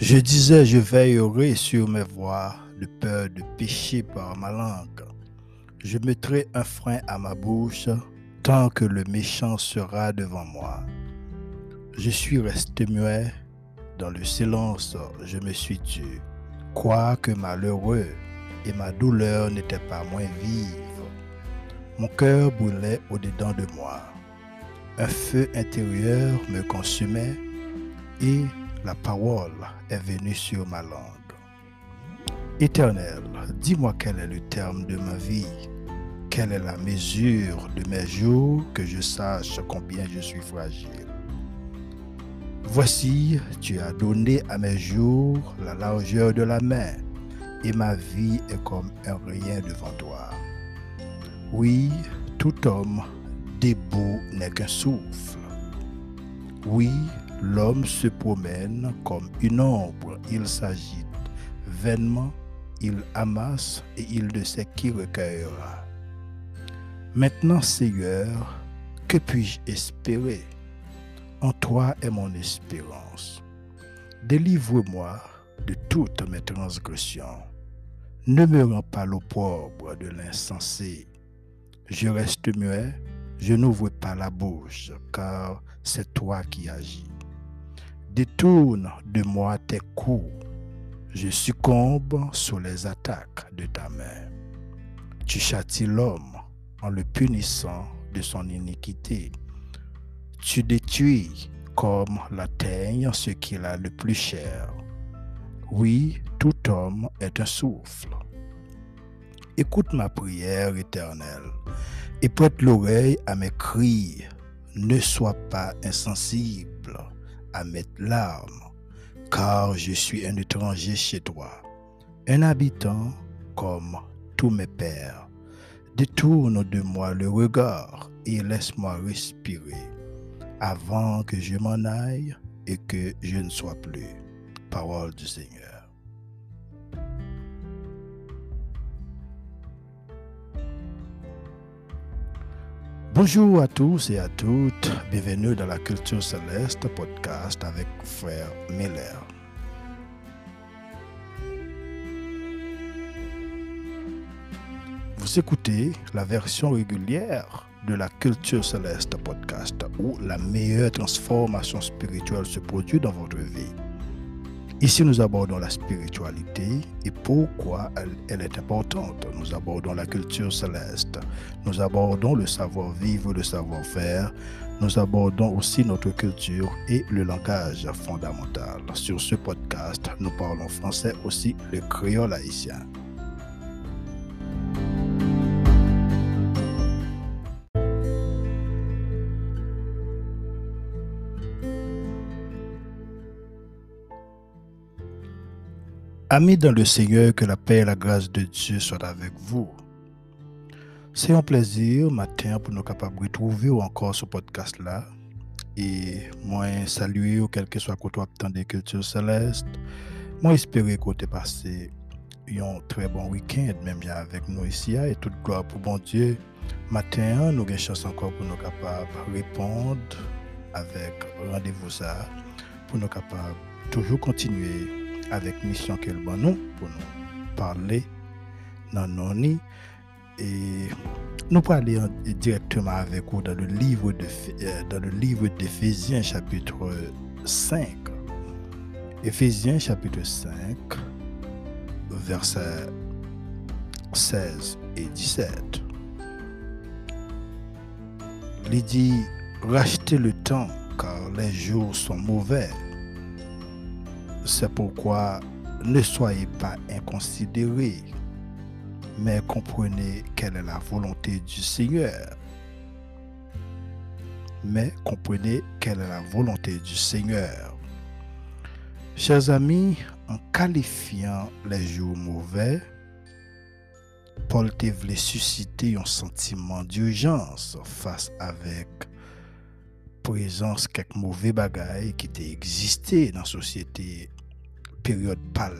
Je disais, je veillerai sur mes voies de peur de pécher par ma langue. Je mettrai un frein à ma bouche tant que le méchant sera devant moi. Je suis resté muet, dans le silence je me suis tué, quoique malheureux et ma douleur n'était pas moins vive. Mon cœur brûlait au-dedans de moi. Un feu intérieur me consumait et la parole est venue sur ma langue. Éternel, dis-moi quel est le terme de ma vie, quelle est la mesure de mes jours, que je sache combien je suis fragile? Voici, tu as donné à mes jours la largeur de la main, et ma vie est comme un rien devant toi. Oui, tout homme debout n'est qu'un souffle. Oui, L'homme se promène comme une ombre, il s'agite vainement, il amasse et il ne sait qui recueillera. Maintenant, Seigneur, que puis-je espérer? En toi est mon espérance. Délivre-moi de toutes mes transgressions. Ne me rends pas l'opprobre de l'insensé. Je reste muet, je n'ouvre pas la bouche, car c'est toi qui agis. Détourne de moi tes coups. Je succombe sous les attaques de ta main. Tu châties l'homme en le punissant de son iniquité. Tu détruis comme la teigne ce qu'il a le plus cher. Oui, tout homme est un souffle. Écoute ma prière éternelle et prête l'oreille à mes cris. Ne sois pas insensible à mes larmes, car je suis un étranger chez toi, un habitant comme tous mes pères. Détourne de moi le regard et laisse-moi respirer avant que je m'en aille et que je ne sois plus. Parole du Seigneur. Bonjour à tous et à toutes, bienvenue dans la Culture Céleste podcast avec Frère Miller. Vous écoutez la version régulière de la Culture Céleste podcast où la meilleure transformation spirituelle se produit dans votre vie. Ici, nous abordons la spiritualité et pourquoi elle, est importante. Nous abordons la culture céleste. Nous abordons le savoir-vivre, le savoir-faire. Nous abordons aussi notre culture et le langage fondamental. Sur ce podcast, nous parlons français aussi le créole haïtien. Amis dans le Seigneur, que la paix et la grâce de Dieu soient avec vous. C'est un plaisir matin pour nous capables de retrouver encore ce podcast-là. Et moi, saluer, quel que soit côté temps des cultures célestes. Moi, espérer que tu passé un très bon week-end, même avec nous ici. Et toute gloire pour bon Dieu. Matin, nous avons chance encore pour nous capables de répondre avec rendez-vous ça, pour nous capables toujours continuer avec mission qu'elle pour nous parler dans et nous parler directement avec vous dans le livre de euh, chapitre 5 Éphésiens chapitre 5 versets 16 et 17 il dit rachetez le temps car les jours sont mauvais c'est pourquoi ne soyez pas inconsidérés, mais comprenez quelle est la volonté du Seigneur. Mais comprenez quelle est la volonté du Seigneur. Chers amis, en qualifiant les jours mauvais, Paul te voulait susciter un sentiment d'urgence face avec présence quelques mauvais bagailles qui étaient existé dans la société période pâle,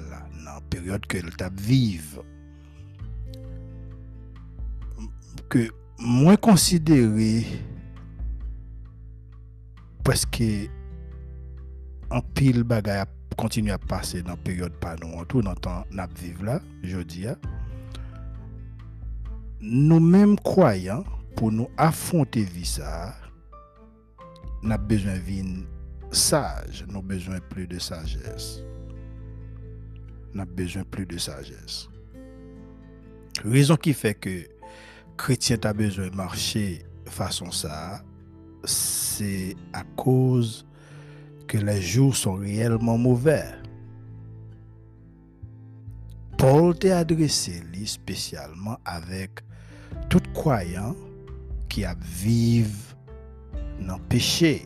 dans la période que le vive. Que moins considéré parce que en pile bagaille continuer à passer dans la période pas nous, tout dans temps, nous vivre là, je dis, nous-mêmes croyants, pour nous affronter vie ça, nous avons besoin vie sage, avons besoin plus de sagesse. Avons besoin plus de sagesse. Raison qui fait que chrétien a besoin de marcher façon ça, c'est à cause que les jours sont réellement mauvais. Paul t'a adressé lui spécialement avec tout croyant qui a vivre le péché.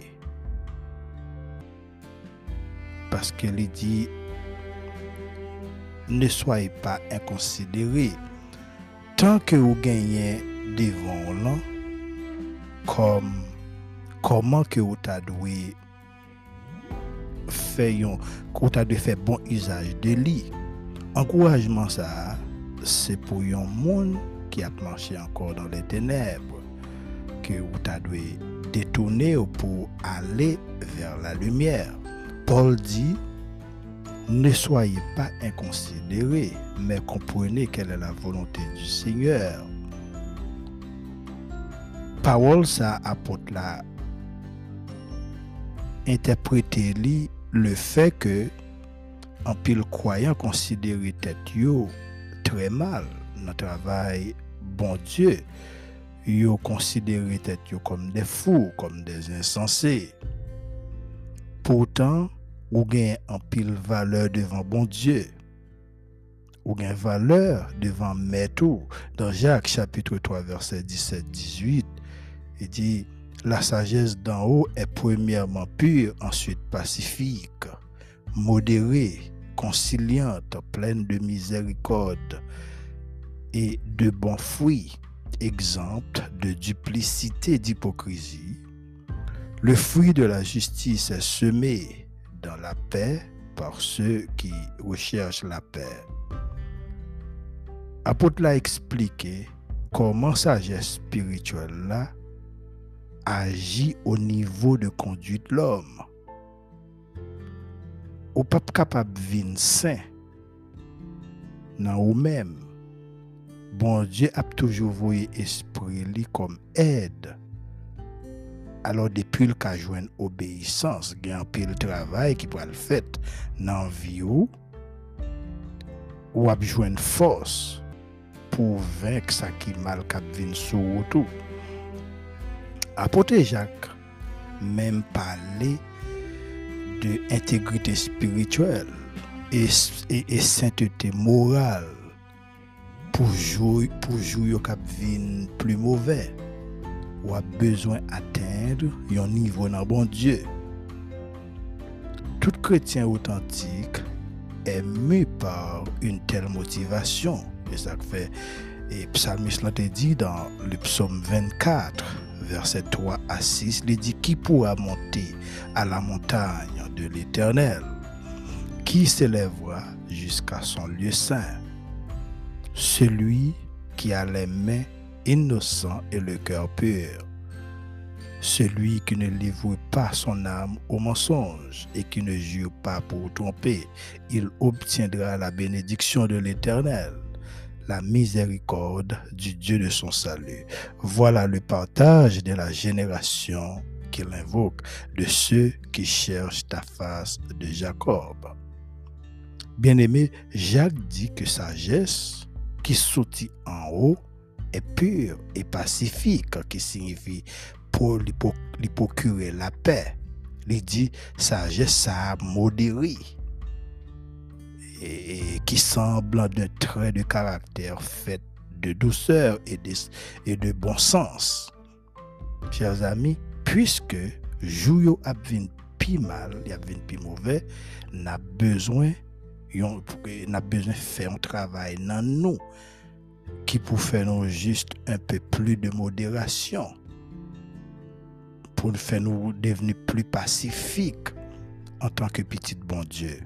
Parce qu'il dit, ne soyez pas inconsidérés. Tant que vous gagnez devant là, comme comment que vous avez fait, vous fait bon usage de lui. Encouragement ça, c'est pour un monde qui a marché encore dans les ténèbres que vous avez détourner pour aller vers la lumière. Paul dit, ne soyez pas inconsidérés, mais comprenez quelle est la volonté du Seigneur. Parole ça apporte la interpréter le fait que en pile croyant considérer tête très mal dans travail bon Dieu yo considéré comme des fous comme des insensés. Pourtant ou gain en pile valeur devant bon Dieu. Ou valeur devant tout dans Jacques chapitre 3 verset 17 18 il dit la sagesse d'en haut est premièrement pure, ensuite pacifique, modérée, conciliante, pleine de miséricorde et de bons fruits, exempte de duplicité, d'hypocrisie. Le fruit de la justice est semé dans la paix par ceux qui recherchent la paix. Apôtre l'a expliqué comment sagesse spirituelle là agit au niveau de conduite l'homme. Ou pas capable de saint dans vous-même. bon Dieu a toujours voué esprit lui comme aide. Alors depuis le cas joint obéissance, il y a un pile travail qui peut le faire dans la vie ou, ou a besoin force pour vaincre ça qui mal cap vient sous tout. Apôtre Jacques même parler de intégrité spirituelle et, et, et sainteté morale pour jouer pour jouer cap plus mauvais ou a besoin d'atteindre un niveau dans bon Dieu. Tout chrétien authentique est mu par une telle motivation. Et ça fait, et Psalmiste l'a dit dans le psaume 24, verset 3 à 6, il dit Qui pourra monter à la montagne de l'Éternel? Qui s'élèvera jusqu'à son lieu saint? Celui qui a les mains innocentes et le cœur pur. Celui qui ne livre pas son âme au mensonge et qui ne jure pas pour tromper, il obtiendra la bénédiction de l'Éternel la miséricorde du Dieu de son salut. Voilà le partage de la génération qu'il invoque, de ceux qui cherchent ta face de Jacob. Bien-aimé, Jacques dit que sagesse qui sortit en haut est pure et pacifique, qui signifie pour lui procurer la paix. Il dit sagesse, ça modéré et, qui semble d'un trait de caractère fait de douceur et de, bon sens. Chers amis, puisque jouyo a pi mal, y a pi mauvais, n'a besoin n'a besoin de faire un travail dans nous qui pour faire juste un peu plus de modération pour faire devenir plus pacifiques en tant que petit bon Dieu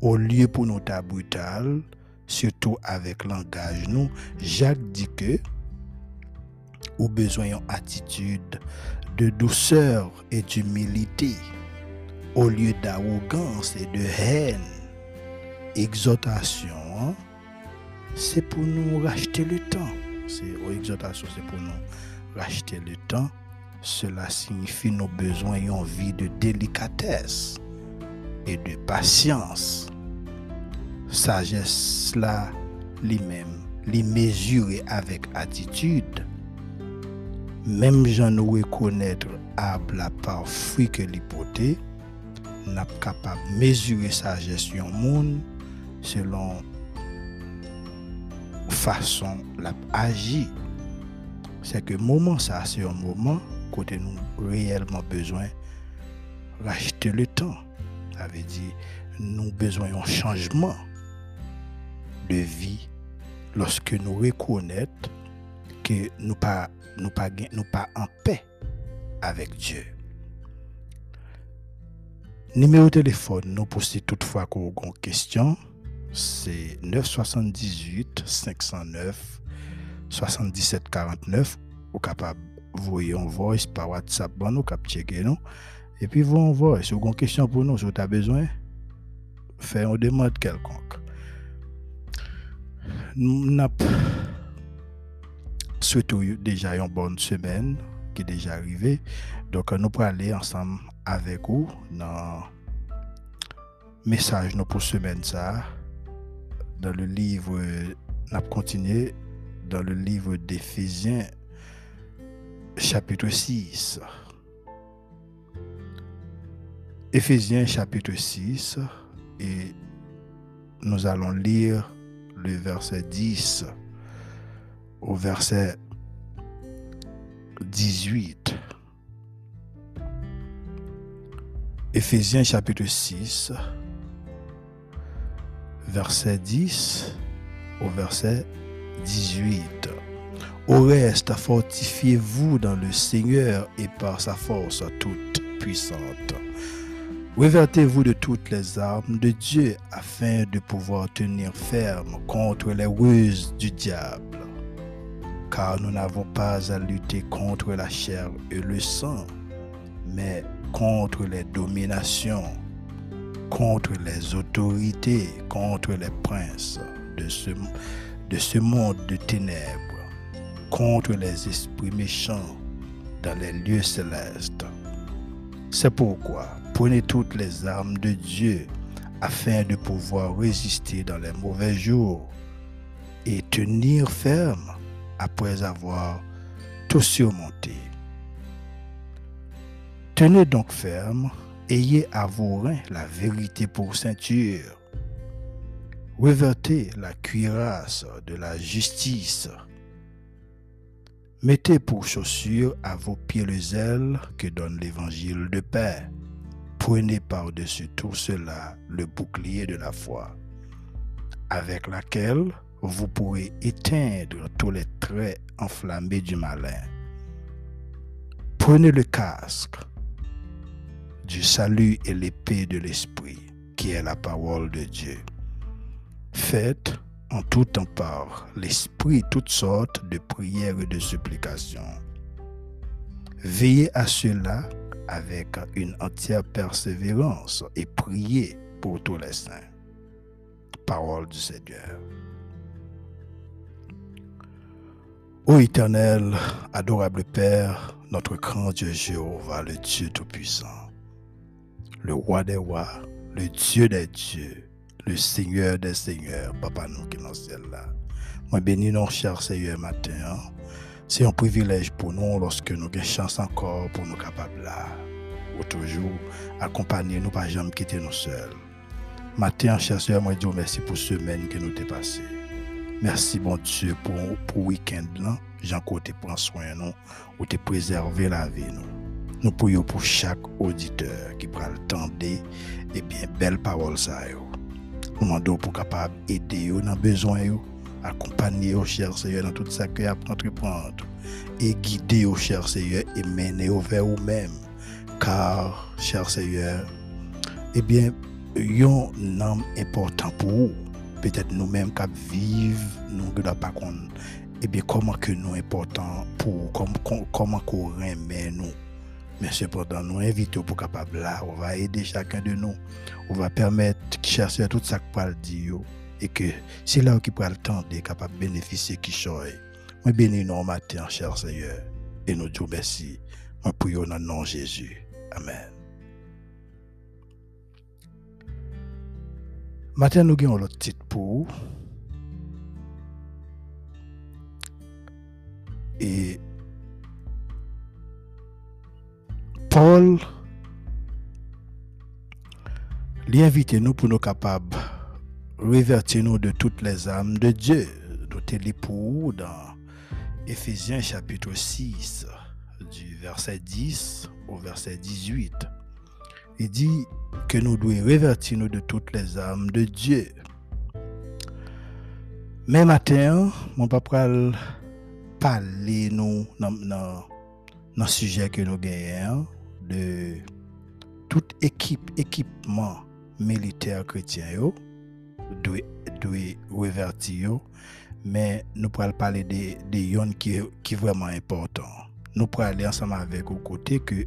au lieu pour nous ta brutal, surtout avec langage nous, Jacques dit que ou besoin d'une attitude de douceur et d'humilité au lieu d'arrogance et de haine. Exhortation, hein, c'est pour nous racheter le temps. C'est exhortation, c'est pour nous racheter le temps. Cela signifie nos besoins et envie de délicatesse et de patience. Sagesse là, lui-même, les mesurer avec attitude. Même j'en nous reconnaître à la part fruit que l'hypothèse, n'a pas capable mesurer sa gestion monde selon façon la agir. C'est que moment ça, c'est un moment côté nous réellement besoin racheter le temps. Ça veut dire nous besoin d'un changement de vie lorsque nous reconnaissons que nous pas nous pas nous pas en paix avec Dieu. Numéro de téléphone, nous posons toutefois qu'on une question, c'est 978 509 77 49 ou capable voyez un voice par WhatsApp bon nous cap checker et puis vous envoyez si vous avez une question pour nous si vous avez besoin faire une demande quelconque. Nous souhaité déjà une bonne semaine qui est déjà arrivée. Donc nous pourrons aller ensemble avec vous dans message nous pour semaine ça dans le livre n'a continué dans le livre chapitre 6. Éphésiens chapitre 6 et nous allons lire le verset 10 au verset 18. Éphésiens chapitre 6, verset 10 au verset 18. Au reste, fortifiez-vous dans le Seigneur et par sa force toute puissante. Revêtez-vous de toutes les armes de Dieu afin de pouvoir tenir ferme contre les ruses du diable. Car nous n'avons pas à lutter contre la chair et le sang, mais contre les dominations, contre les autorités, contre les princes de ce, de ce monde de ténèbres contre les esprits méchants dans les lieux célestes. C'est pourquoi prenez toutes les armes de Dieu afin de pouvoir résister dans les mauvais jours et tenir ferme après avoir tout surmonté. Tenez donc ferme, ayez à vos reins la vérité pour ceinture. Revêtez la cuirasse de la justice Mettez pour chaussures à vos pieds le zèle que donne l'évangile de paix. Prenez par-dessus tout cela le bouclier de la foi, avec laquelle vous pourrez éteindre tous les traits enflammés du malin. Prenez le casque du salut et l'épée de l'esprit, qui est la parole de Dieu. Faites en tout temps par l'Esprit toutes sortes de prières et de supplications. Veillez à cela avec une entière persévérance et priez pour tous les saints. Parole du Seigneur. Ô éternel, adorable Père, notre grand Dieu Jéhovah, le Dieu Tout-Puissant, le roi des rois, le Dieu des dieux, le Seigneur des Seigneurs, Papa nous qui est dans ciel là. Moi bénis nos cher Seigneur matin. C'est un privilège pour nous lorsque nous avons chance encore pour nous capables là. Ou toujours accompagner nous, pas jamais quitter nous seuls. Matin, cher Seigneur, moi dis merci pour cette semaine que nous avons passée. Merci, bon Dieu, pour le week-end là. Jean côté prend soin nous, ou te préserver la vie nous. Nous prions pour chaque auditeur qui prend le temps et bien belle parole ça nous demandons pour capable aider dans besoin accompagner au cher Seigneur dans tout ça que a entreprendre et guider au cher Seigneur et mener vers vous-même car cher Seigneur eh bien homme important pour vous. Peut-être nous-mêmes qui vivons nous ne pas eh bien comment que nous important pour comment comment qu'on remet nous? Mais cependant, nous invitons pour capable là, on va aider chacun de nous. On va permettre chercher tout ça que parle dire et que c'est là qui prend le temps de capable bénéficier qui choisit. Moi bénis nous matin, cher Seigneur, et nous disons merci. Moi prions dans le nom de Jésus. Amen. Matin, nous avons l'autre titre pour Et Paul lui invite nous pour nous capables revertir nous de toutes les âmes de Dieu. Nous pour dans Éphésiens chapitre 6 du verset 10 au verset 18. Il dit que nous devons revertir nous de toutes les âmes de Dieu. Mais matin, mon papa parler nous dans le sujet que nous gagnons toute équipe, équipement militaire chrétien doit revertir mais nous pourrons parler de, de yon qui qui vraiment important. Nous pourrons aller ensemble avec au côté que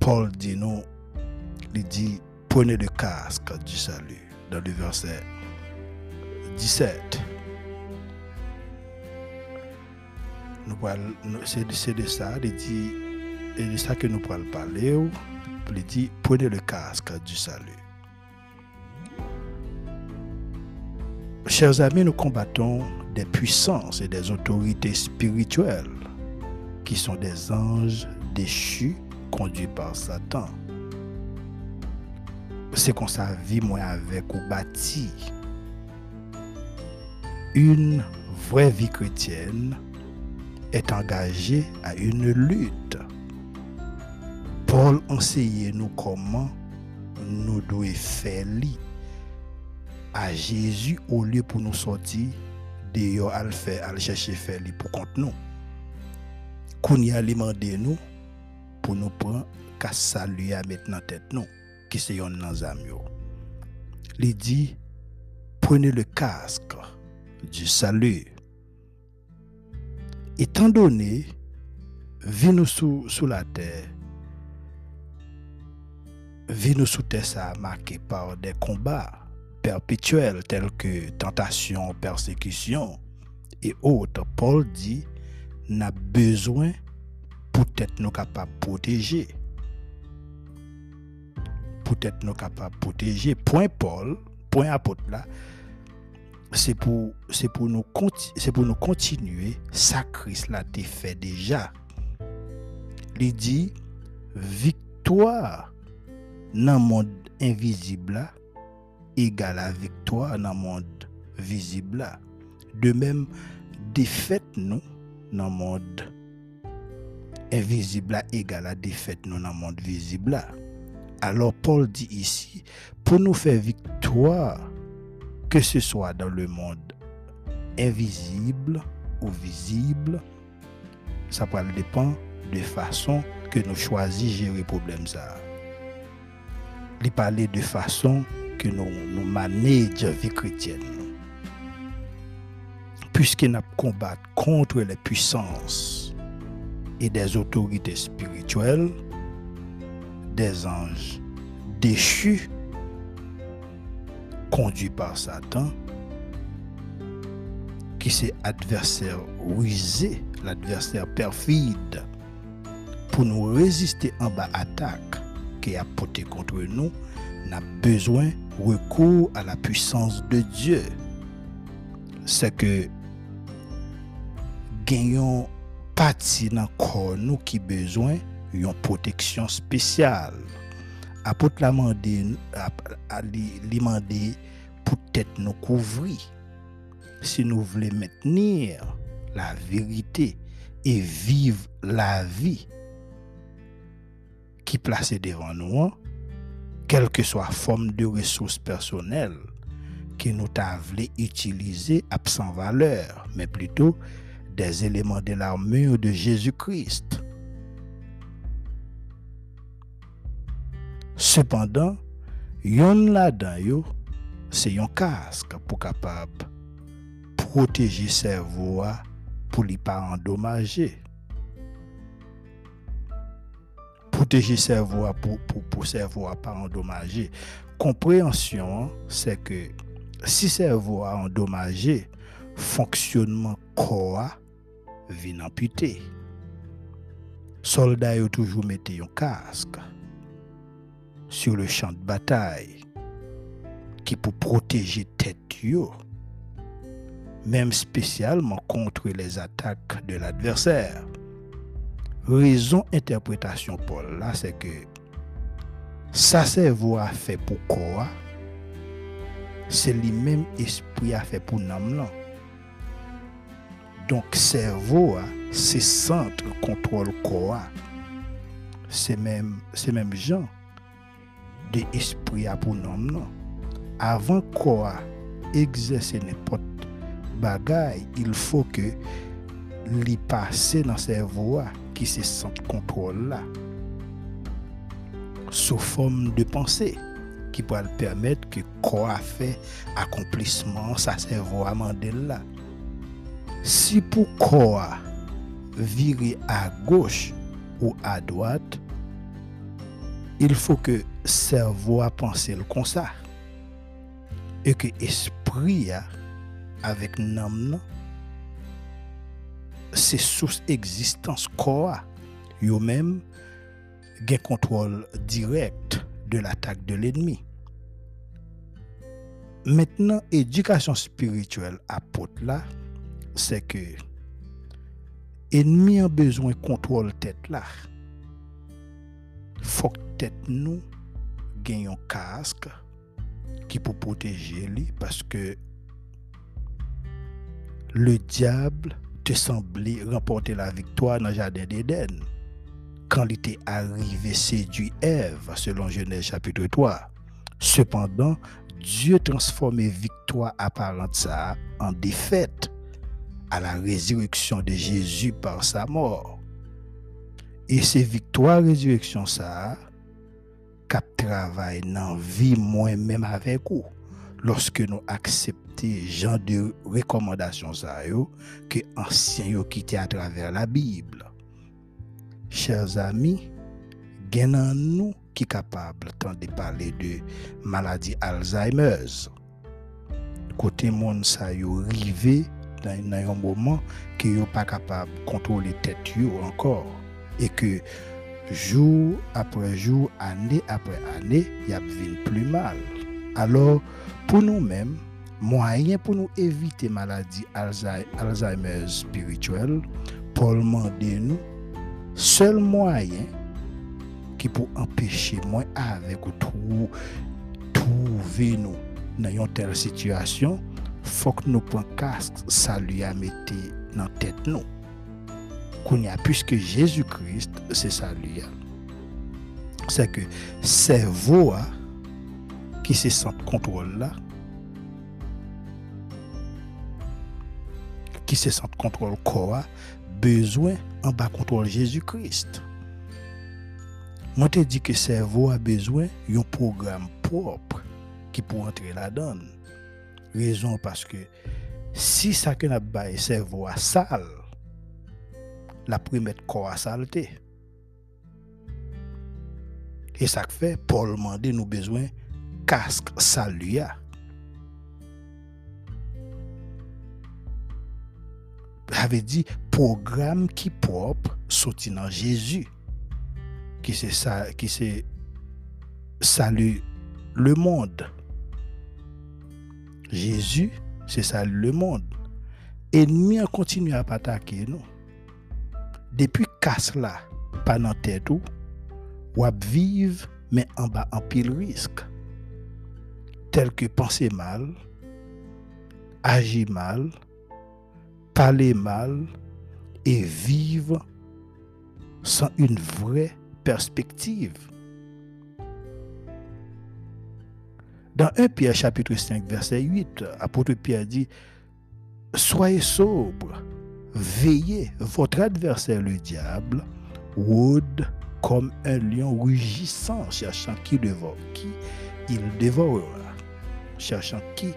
Paul dit nous, il dit prenez le casque du salut dans le verset 17. c'est de ça, il dit, et ça que nous pourrons parler, il prenez le casque du salut. Chers amis, nous combattons des puissances et des autorités spirituelles qui sont des anges déchus conduits par Satan. C'est qu'on ça vit moi avec ou bâti une vraie vie chrétienne est engagé à une lutte. Paul enseigne nous comment nous devons faire à Jésus au lieu pour nous sortir de à faire, à chercher faire pour contre nous. Qu'on y a demandé nous pour nous prendre qu'à saluer à mettre dans tête nous, qui c'est un dans Il dit, prenez le casque du salut étant donné, vie nous sous, sous la terre, terre, ça marqué par des combats perpétuels tels que tentation, persécution et autres. Paul dit, n'a besoin pour être nous capables de protéger. Pour être nous capables de protéger. Point Paul, point apôtre là, c'est pour, c'est pour, nous, c'est pour nous continuer ça Christ l'a fait déjà. Il dit victoire dans le monde invisible égale à victoire dans le monde visible. De même, défaite nous dans le monde invisible égale à défaite nous dans le monde visible. Alors Paul dit ici, pour nous faire victoire, que ce soit dans le monde invisible ou visible, ça peut dépendre de façon que nous choisissons gérer le problème. Parler de façon que nous, nous manageons la vie chrétienne. Puisque nous combattons contre les puissances et des autorités spirituelles, des anges déchus conduit par Satan, qui c'est adversaire rusé, l'adversaire perfide, pour nous résister en bas attaque qui a porté contre nous, n'a besoin recours à la puissance de Dieu. C'est que gagnons partie dans corps nous qui besoin une protection spéciale apôtre l'a demandé pour peut-être nous couvrir si nous voulons maintenir la vérité et vivre la vie qui placée devant nous, quelle que soit forme de ressources personnelles que nous voulu utiliser absent valeur, mais plutôt des éléments de l'armure de Jésus-Christ Cependant, yon là-dedans c'est un casque pour capable protéger cerveau pour ne pas endommager. Pour, pour, pas endommager. Compréhension, c'est que si cerveau a endommagé, fonctionnement corps vient amputé. Soldats ont toujours mis un casque sur le champ de bataille qui pour protéger tête même spécialement contre les attaques de l'adversaire. Raison interprétation Paul là, c'est que ça cerveau a fait pour quoi c'est le même esprit a fait pour nous. Donc cerveau c'est centre contrôle corps. C'est même c'est même gens de esprit pour nous. Avant quoi exercer n'importe bagaille, il faut que li passe dans cerveau qui se sent contrôle sous forme de pensée qui pourra permettre que quoi fait accomplissement ça cerveau à là. Si pour quoi virer à gauche ou à droite il faut que cerveau a pensé le comme ça et que esprit avec nam c'est source existence yo même gain contrôle direct de l'attaque de l'ennemi. Maintenant, éducation spirituelle apôtre là, c'est que ennemi a besoin de contrôle tête là. Faut que tête nous gagne un casque qui peut protéger lui parce que le diable te semblait remporter la victoire dans le jardin d'Éden quand il était arrivé séduit Ève, selon Genèse chapitre 3. Cependant, Dieu transformait victoire apparente en défaite à la résurrection de Jésus par sa mort. Et ces victoires résurrection ça cap travail dans vie moi-même avec vous lorsque nous acceptons gens de recommandation ça yo que anciens yo quitté à travers la Bible. Chers amis, gagnant nous qui capable de parler de maladie Alzheimer. Côté monde ça yo rivé dans un moment que yo pas capable contrôler tête yo encore et que jour après jour, année après année, il y a plus mal. Alors, pour nous-mêmes, moyen pour nous éviter maladie Alzheimer spirituelle, Paul demande nous, seul moyen qui peut empêcher moi avec ou trouver nous dans une telle situation, faut que nous prenions casque, salut à mettre dans tête nous. A puisque Jésus-Christ, c'est salut. C'est que cerveau qui se sent contrôle là, qui se sent contrôle corps, besoin en bas contrôle Jésus-Christ. Moi, te dit que cerveau a besoin d'un programme propre qui peut entrer là-dedans. Raison parce que si ça que n'a pas cerveau à sale, la première corps à saleté. Et ça fait, Paul demande nous besoin casque saluya. Avait dit programme qui propre sorti dans Jésus. Qui c'est ça qui salut le monde. Jésus c'est salut le monde. Ennemi a continué à attaquer nous. Depuis casse pas dans tête ou ou vivre mais en bas en pile risque. Tel que penser mal agir mal parler mal et vivre sans une vraie perspective. Dans 1 Pierre chapitre 5 verset 8, apôtre Pierre dit, Soyez sobre, veillez, votre adversaire le diable rôde comme un lion rugissant, cherchant qui, dévore, qui il dévorera, cherchant qui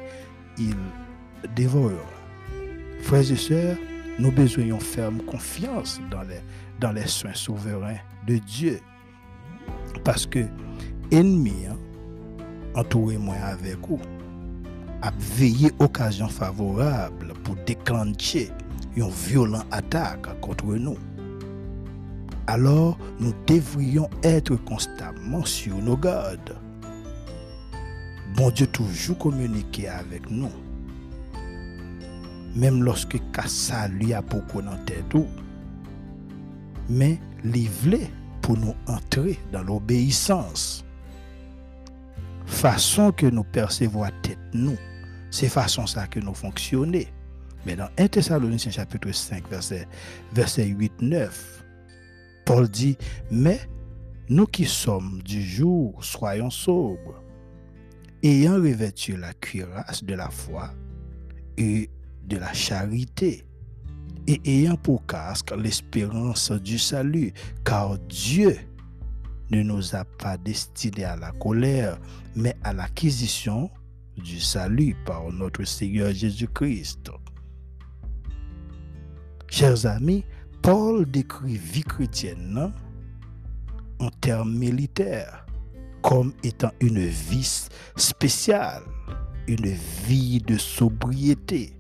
il dévorera. Frères et sœurs, nous besoin ferme confiance dans les, soins souverains de Dieu. Paske enmi an, entoure mwen avek ou, ap veye okasyon favorable pou deklanche yon violent atak kontre nou. Alors, nou devriyon etre konstamman sur nou gade. Bon Diyo toujou komunike avek nou. Mem loske kasa li apoko nan tèdou. Men li vle pou nou antre dan l'obeysans. Fason ke nou persevo a tèt nou, se fason sa ke nou fonksyonè. Men dan 1 Thessaloniciens chapitre 5 verset 8-9, Paul dit, men nou ki som du jour, soyon sobre, ayant revêtu la cuirasse de la foi et de la charité, et ayant pour casque l'espérance du salut, car Dieu ne nous a pas destinés à la colère, mais à l'acquisition du salut par notre Seigneur Jésus-Christ. Chers amis, Paul décrit vie chrétienne en termes militaires comme étant une vie spéciale, une vie de sobriété,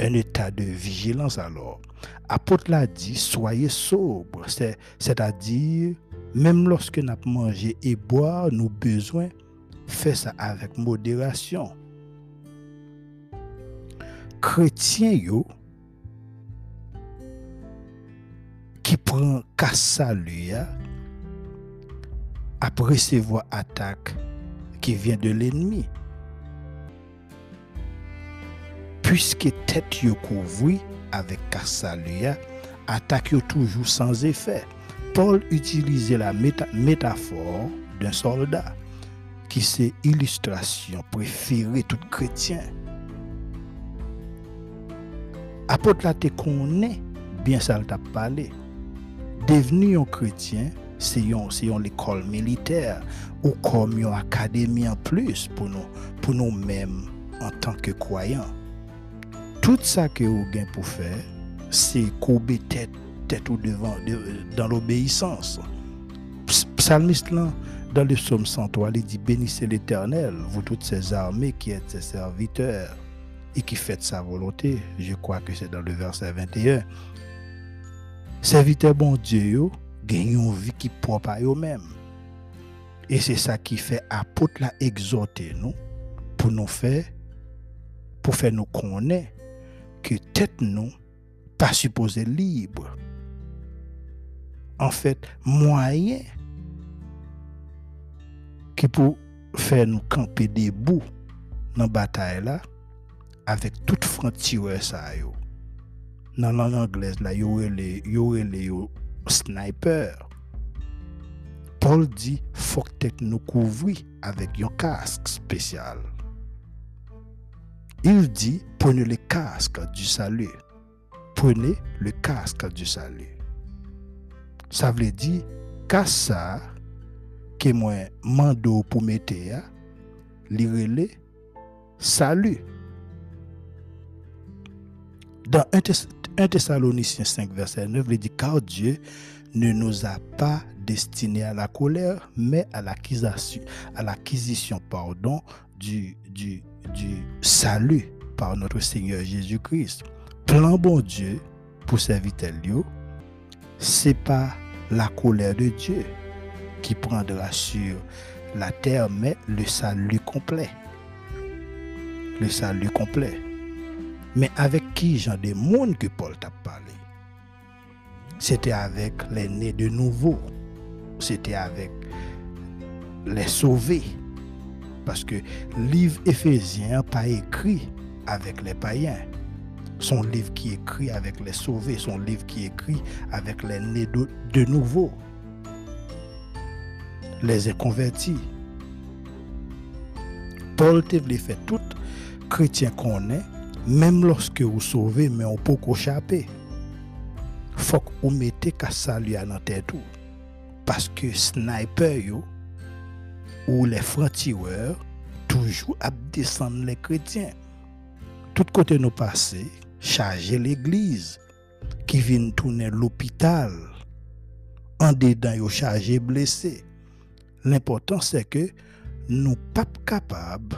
un état de vigilance alors. Apôtre l'a dit, soyez sobre, c'est-à-dire, même lorsque nous mangé et boire, nous besoin, faire ça avec modération. Chrétien, yo, qui prend kassa lui, après recevoir attaque qui vient de l'ennemi. Puisque tête yo couvri avec Kassaluya, attaque toujours sans effet. Paul utilisait la métaphore d'un soldat qui c'est illustration préférée tout chrétien. Apôtre la te connaît bien ça t'a parlé. Devenu un chrétien, c'est l'école militaire ou comme une académie en plus pour nous, pour nous-mêmes en tant que croyants. Tout ça que vous avez pour faire, c'est courber tête, tête devant dans l'obéissance. Psalmiste dans le psaume 103, il dit Bénissez l'Éternel, vous toutes ces armées qui êtes ses serviteurs et qui faites sa volonté. Je crois que c'est dans le verset 21. Serviteurs bon Dieu, gagnent une vie qui propre à eux-mêmes. Et c'est ça qui fait apôtre la exhorter nous pour nous faire pour faire nous connaître que tête nous pas supposé libre. En fait, moyen qui pour faire nous camper debout dans la bataille là avec toute frontière ça yo. Dans la langue anglaise là, yo les yo les sniper. Paul dit faut que nous couvrir avec un casque spécial. Il dit prenez le casque du salut. Prenez le casque du salut. Ça veut dire ça que moi mando pour mettre le salut. Dans 1 Thessaloniciens 5, verset 9, il dit Car Dieu ne nous a pas destinés à la colère, mais à l'acquisition, à l'acquisition pardon, du, du, du salut par notre Seigneur Jésus-Christ. Plan bon Dieu pour serviteur c'est pas la colère de Dieu qui prendra sur la terre, mais le salut complet. Le salut complet. Mais avec qui genre de monde que Paul t'a parlé? C'était avec les nés de nouveau. C'était avec les sauvés. Parce que le livre Éphésiens pas écrit avec les païens. Son livre qui est écrit avec les sauvés, son livre qui est écrit avec les nés de, nouveau, les inconvertis. Paul te faire tout chrétien qu'on est, même lorsque vous sauvez, mais on peut échapper. Faut que vous mettez qu'à saluer dans tête. Parce que sniper yo, ou les francs toujours à descendre les chrétiens. Tout côté nous passer, charger l'église, qui vient tourner l'hôpital, en dedans yo chargé blessé. L'important c'est que nous pas capables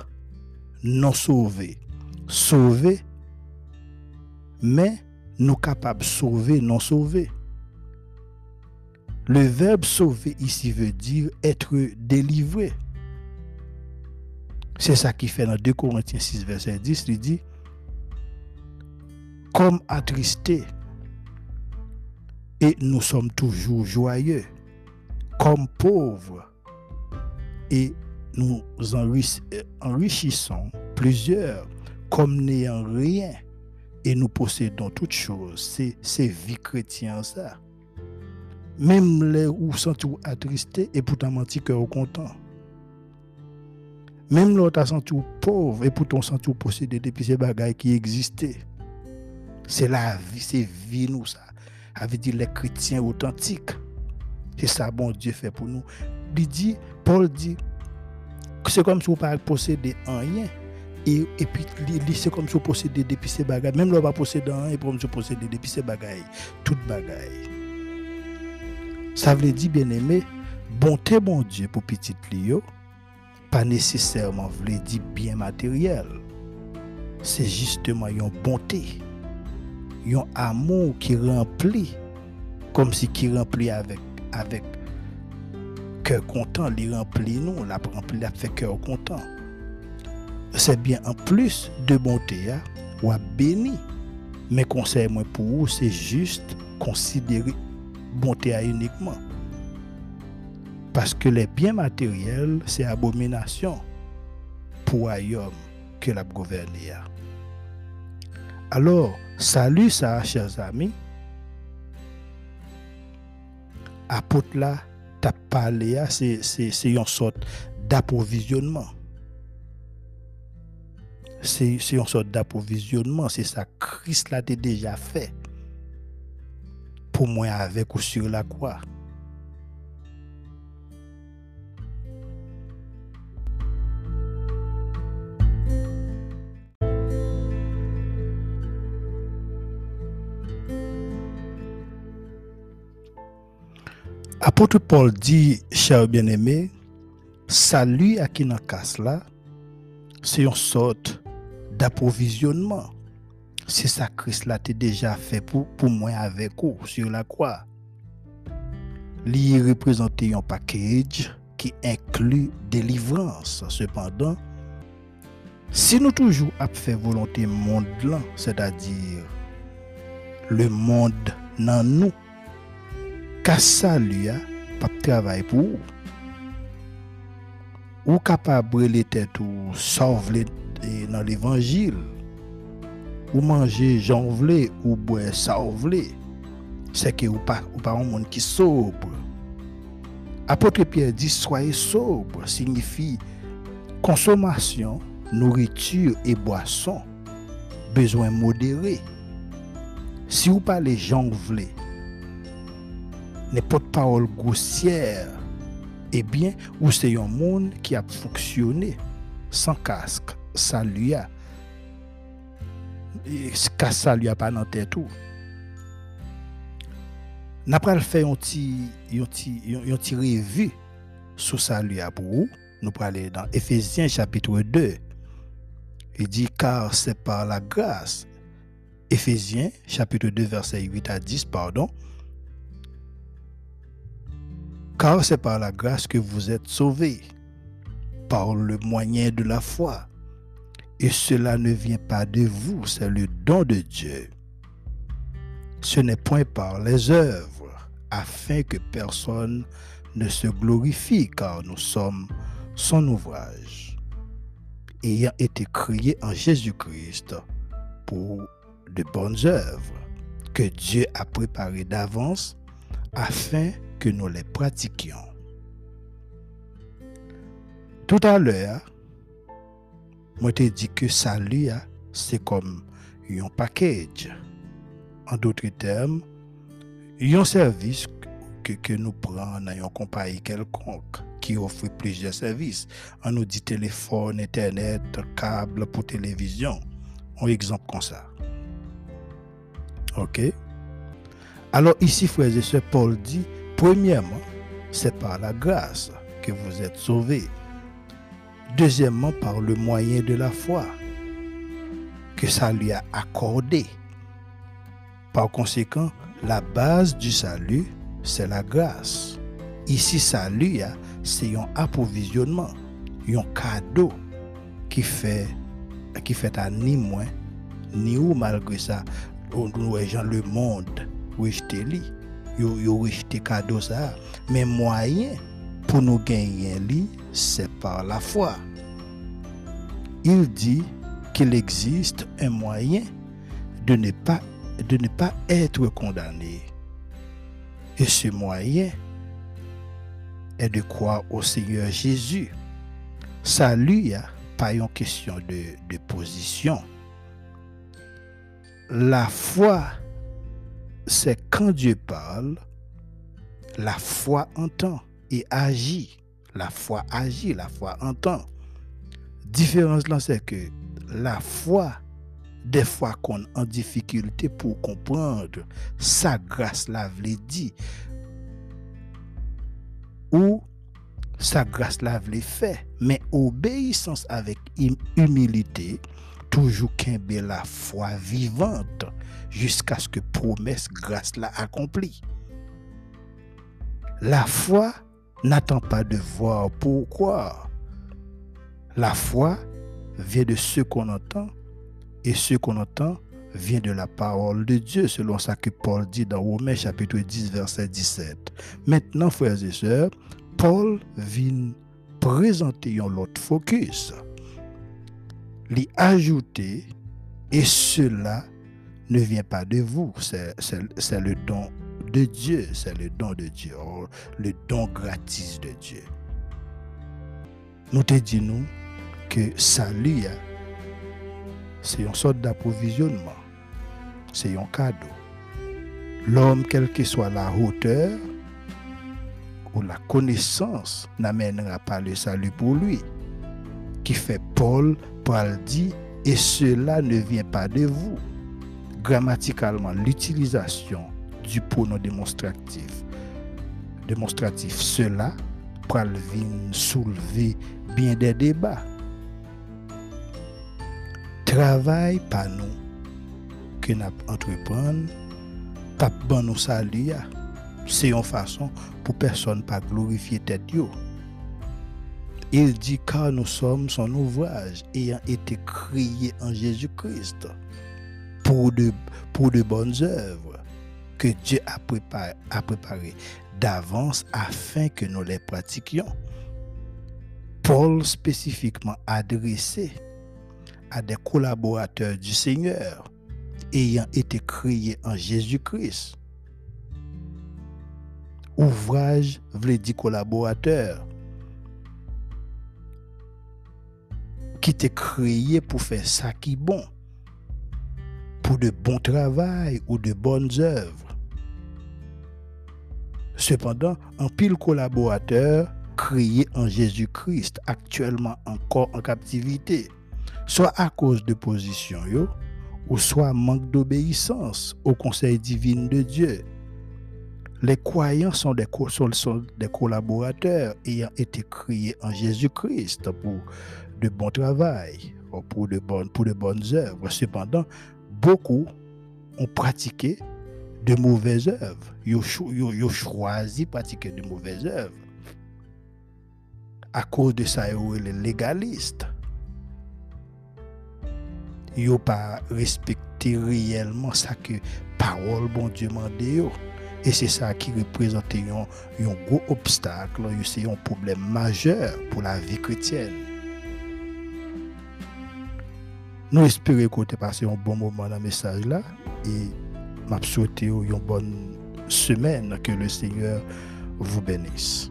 non sauver. Sauver mais nous capables de sauver non sauver. Le verbe sauver ici veut dire être délivré. C'est ça qui fait dans 2 Corinthiens 6, verset 10, il dit, comme attristé, et nous sommes toujours joyeux, comme pauvres, et nous enrichissons plusieurs, comme n'ayant rien, et nous possédons toutes choses. C'est vie chrétienne ça. Même les où sont attristés et pourtant menti cœur content. Même l'autre senti pauvre et pourtant senti posséder depuis ces bagailles qui existaient. C'est la vie, c'est vie nous ça. Avait dit les chrétiens authentiques. C'est ça bon Dieu fait pour nous. Il dit, Paul dit, c'est comme si vous ne posséder rien. Et, et puis, c'est comme si vous possédez depuis ces bagailles. Même là, pas posséder rien, et pour vous posséder depuis ces bagailles. Toutes bagailles. Ça veut dire, bien aimé, bonté, bon Dieu, pour petit Lio, pas nécessairement veut dire bien matériel. C'est justement une bonté, un amour qui remplit, comme si qui remplit avec, avec cœur content, il remplit nous, la remplit la fait cœur content. C'est bien en plus de bonté, ou à béni. Mais conseil moi pour vous, c'est juste considérer bonté uniquement. Parce que les biens matériels, c'est abomination pour un homme que la gouverné. Alors, salut ça, chers amis. Apôtre là, t'as parlé, c'est une sorte d'approvisionnement. C'est une sorte d'approvisionnement. C'est ça, Christ l'a déjà fait. Pour moi, avec ou sur la croix. Apôtre Paul dit, cher bien-aimé, salut à qui dans là, c'est une sorte d'approvisionnement. Se sa kris la te deja fe pou, pou mwen avek ou sur la kwa. Li reprezente yon pakej ki inklu delivrans. Sependan, si nou toujou ap fe volante mond lan, se da dir, le mond nan nou, kasa li a pap travay pou ou. Ou kapab rele tet ou sov le eh, nan l'Evangil. ou manje jan vle, ou bwe sa vle, se ke ou pa, ou pa an moun ki sobre. Apotre Pierre di, soye sobre, signifi konsomasyon, nouritur e boason, bezwen modere. Si ou pa le jan vle, ne pot parol gousyere, ebyen eh ou se yon moun ki ap foksyone, san kask, sa luya, ça lui a pas dans tête tout. N'a pas fait un petit un petit revue sur ça lui a pour nous pour aller dans Ephésiens chapitre 2. Il dit car c'est par la grâce. Ephésiens chapitre 2 verset 8 à 10 pardon car c'est par la grâce que vous êtes sauvés, par le moyen de la foi. Et cela ne vient pas de vous, c'est le don de Dieu. Ce n'est point par les œuvres, afin que personne ne se glorifie, car nous sommes son ouvrage, ayant été créés en Jésus-Christ pour de bonnes œuvres que Dieu a préparées d'avance afin que nous les pratiquions. Tout à l'heure, moi t'ai dit que salut, hein, c'est comme un package. En d'autres termes, un service que, que nous prenons dans une compagnie quelconque qui offre plusieurs services. On nous dit téléphone, internet, câble pour télévision. Un exemple comme ça. OK? Alors ici, frères et sœurs, Paul dit, Premièrement, c'est par la grâce que vous êtes sauvés. Deuxièmement, par le moyen de la foi que ça lui a accordé. Par conséquent, la base du salut, c'est la grâce. Ici, salut, c'est un approvisionnement, un cadeau qui fait, qui fait à ni moins, ni ou malgré ça, nous gens le monde li, yo, yo rejeté cadeau ça. Mais moyen pour nous gagner li, c'est par la foi. Il dit qu'il existe un moyen de ne pas, être condamné. Et ce moyen est de croire au Seigneur Jésus. Salut, pas une question de position. La foi, c'est quand Dieu parle, la foi entend et agit. La foi agit, la foi entend. Différence là, c'est que la foi, des fois qu'on est en difficulté pour comprendre sa grâce la dit, ou sa grâce la vle fait, mais obéissance avec humilité, toujours qu'un la foi vivante jusqu'à ce que promesse grâce la accomplie. La foi n'attend pas de voir pourquoi. La foi vient de ce qu'on entend et ce qu'on entend vient de la parole de Dieu, selon ça que Paul dit dans Romains chapitre 10, verset 17. Maintenant, frères et sœurs, Paul vient présenter un autre focus. L'y ajouter, et cela ne vient pas de vous, c'est le don de Dieu, c'est le don de Dieu, le don gratis de Dieu. Nous te disons, que salut, c'est une sorte d'approvisionnement. C'est un cadeau. L'homme, quelle que soit la hauteur ou la connaissance, n'amènera pas le salut pour lui. Qui fait Paul, Paul dit, et cela ne vient pas de vous. Grammaticalement, l'utilisation du pronom démonstratif, démonstratif, cela, Paul vient soulever bien des débats. Travail par nous que nous entreprenons, bon nous saluer. C'est une façon pour personne pas glorifier tête Il dit car nous sommes son ouvrage ayant été créés en Jésus-Christ pour de, pour de bonnes œuvres que Dieu a préparé, d'avance afin que nous les pratiquions. Paul spécifiquement adressé à des collaborateurs du Seigneur ayant été créés en Jésus-Christ. Ouvrage voulait dire collaborateur qui était créé pour faire ça qui est bon, pour de bons travail ou de bonnes œuvres. Cependant, un pile collaborateur créé en Jésus-Christ, actuellement encore en captivité, soit à cause de position ou soit manque d'obéissance au conseil divin de Dieu. Les croyants sont des, sont des collaborateurs ayant été créés en Jésus-Christ pour de bons travail, pour pour de bonnes œuvres. Cependant, beaucoup ont pratiqué de mauvaises œuvres. Ils ont choisi de pratiquer de mauvaises œuvres. À cause de ça, ils sont légalistes yo pas respecté réellement ça que parole bon Dieu m'a dit et c'est ça qui représente un, gros obstacle c'est un problème majeur pour la vie chrétienne nous espérons que vous passé un bon moment dans le message là et m'a souhaité une bonne semaine que le Seigneur vous bénisse